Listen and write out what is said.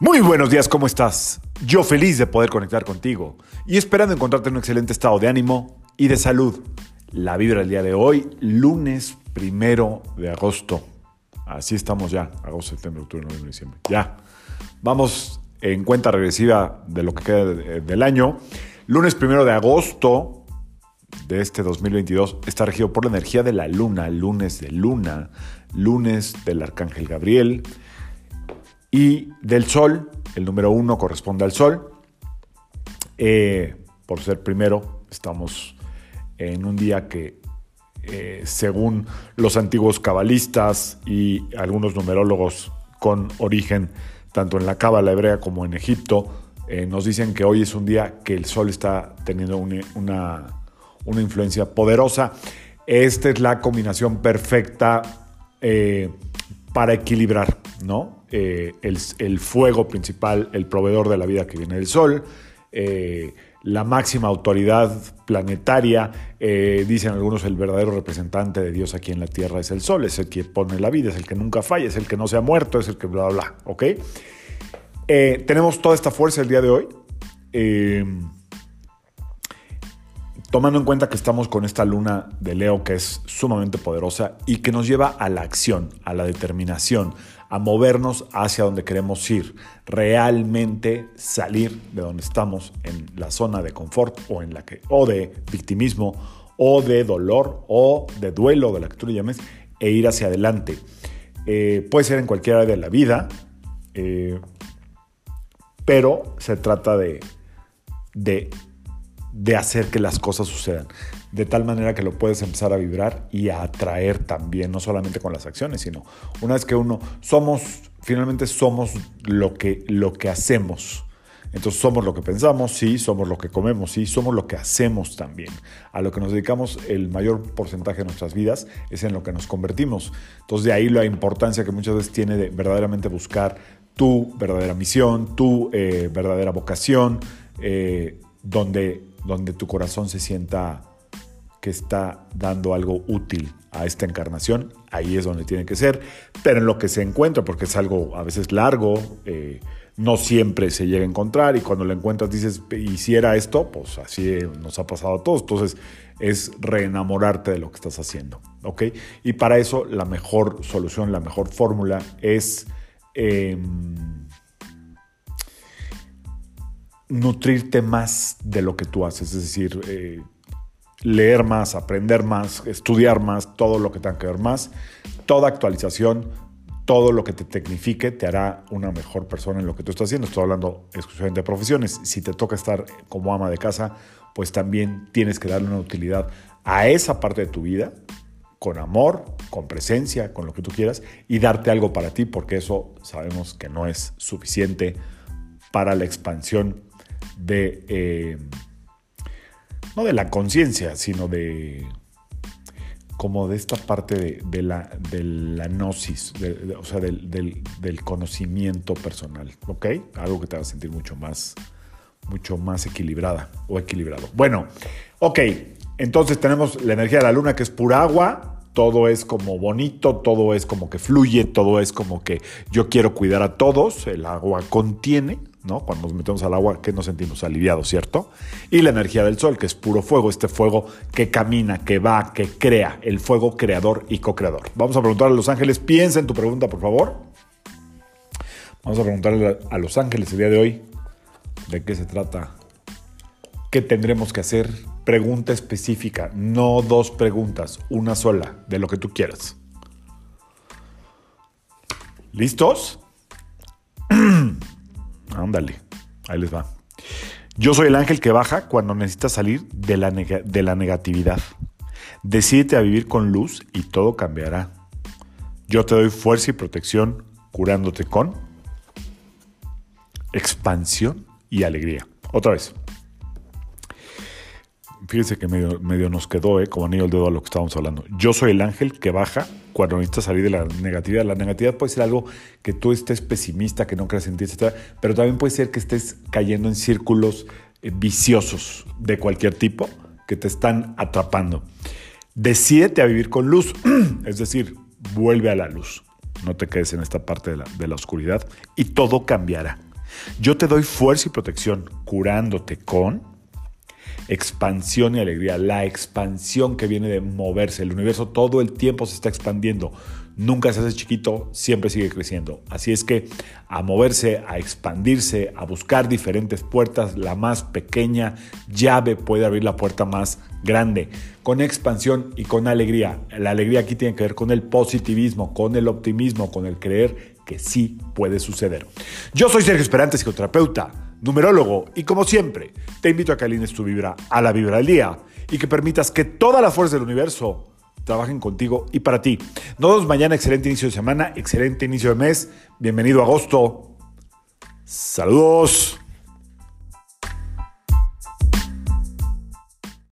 Muy buenos días, ¿cómo estás? Yo feliz de poder conectar contigo y esperando encontrarte en un excelente estado de ánimo y de salud. La vibra del día de hoy, lunes primero de agosto. Así estamos ya, agosto, septiembre, octubre, noviembre, diciembre. Ya. Vamos en cuenta regresiva de lo que queda del año. Lunes primero de agosto de este 2022 está regido por la energía de la luna, lunes de luna, lunes del arcángel Gabriel y del sol. El número uno corresponde al sol. Eh, por ser primero, estamos en un día que, eh, según los antiguos cabalistas y algunos numerólogos con origen tanto en la cábala hebrea como en Egipto, eh, nos dicen que hoy es un día que el sol está teniendo una, una, influencia poderosa. Esta es la combinación perfecta para equilibrar, ¿no? El, el, fuego principal, el proveedor de la vida que viene del sol, la máxima autoridad planetaria, eh, dicen algunos el verdadero representante de Dios aquí en la tierra es el sol, es el que pone la vida, es el que nunca falla, es el que no se ha muerto, es el que bla, bla, bla, ¿ok? Eh, tenemos toda esta fuerza el día de hoy. Tomando en cuenta que estamos con esta luna de Leo que es sumamente poderosa y que nos lleva a la acción, a la determinación, a movernos hacia donde queremos ir, realmente salir de donde estamos en la zona de confort o en la que o de victimismo o de dolor o de duelo de la que tú le llames e ir hacia adelante. Eh, puede ser en cualquier área de la vida, eh, pero se trata de, de, de hacer que las cosas sucedan de tal manera que lo puedes empezar a vibrar y a atraer también, no solamente con las acciones, sino una vez que uno somos, finalmente somos lo que, lo que hacemos. Entonces somos lo que pensamos, sí, somos lo que comemos, sí, somos lo que hacemos también. A lo que nos dedicamos el mayor porcentaje de nuestras vidas es en lo que nos convertimos. Entonces de ahí la importancia que muchas veces tiene de verdaderamente buscar tu verdadera misión, tu eh, verdadera vocación, eh, donde, donde tu corazón se sienta que está dando algo útil a esta encarnación, ahí es donde tiene que ser, pero en lo que se encuentra, porque es algo a veces largo, eh, no siempre se llega a encontrar y cuando lo encuentras dices, hiciera esto, pues así nos ha pasado a todos, entonces es reenamorarte de lo que estás haciendo, ¿ok? Y para eso la mejor solución, la mejor fórmula es... Em, nutrirte más de lo que tú haces, es decir, eh, leer más, aprender más, estudiar más, todo lo que tenga que ver más. Toda actualización, todo lo que te tecnifique te hará una mejor persona en lo que tú estás haciendo. Estoy hablando exclusivamente de profesiones. Si te toca estar como ama de casa, pues también tienes que darle una utilidad a esa parte de tu vida con amor, con presencia, con lo que tú quieras y darte algo para ti, porque eso sabemos que no es suficiente para la expansión de... Eh, no de la conciencia, sino de como de esta parte de, la, de la gnosis, o sea, del, conocimiento personal, ¿ok? Algo que te va a sentir mucho más, mucho más equilibrada o equilibrado. Bueno, ok, entonces tenemos la energía de la luna que es pura agua, todo es como bonito, todo es como que fluye, todo es como que yo quiero cuidar a todos, el agua contiene, cuando nos metemos al agua, que nos sentimos aliviados, ¿cierto? Y la energía del sol, que es puro fuego, este fuego que camina, que va, que crea, el fuego creador y co-creador. Vamos a preguntar a los ángeles, piensa en tu pregunta, por favor. Vamos a preguntarle a los ángeles el día de hoy de qué se trata, qué tendremos que hacer. Pregunta específica, no dos preguntas, una sola, de lo que tú quieras. ¿Listos? Ándale, ahí les va. Yo soy el ángel que baja cuando necesitas salir de la, de la negatividad. Decídete a vivir con luz y todo cambiará. Yo te doy fuerza y protección curándote con expansión y alegría. Otra vez. Fíjense que medio, medio nos quedó, ¿eh? como anillo el dedo a lo que estábamos hablando. Yo soy el ángel que baja cuando necesitas salir de la negatividad. La negatividad puede ser algo que tú estés pesimista, que no creas en ti, etc. Pero también puede ser que estés cayendo en círculos eh, viciosos de cualquier tipo que te están atrapando. Decídete a vivir con luz, es decir, vuelve a la luz. No te quedes en esta parte de la, de la oscuridad y todo cambiará. Yo te doy fuerza y protección curándote con expansión y alegría. La expansión que viene de moverse. El universo todo el tiempo se está expandiendo. Nunca se hace chiquito, siempre sigue creciendo. Así es que a moverse, a expandirse, a buscar diferentes puertas, la más pequeña llave puede abrir la puerta más grande. Con expansión y con alegría. La alegría aquí tiene que ver con el positivismo, con el optimismo, con el creer que sí puede suceder. Yo soy Sergio Esperante, psicoterapeuta, numerólogo, y como siempre, te invito a que alines tu vibra a la vibra del día y que permitas que todas las fuerzas del universo trabajen contigo y para ti. Nos vemos mañana, excelente inicio de semana, excelente inicio de mes. Bienvenido a agosto. Saludos.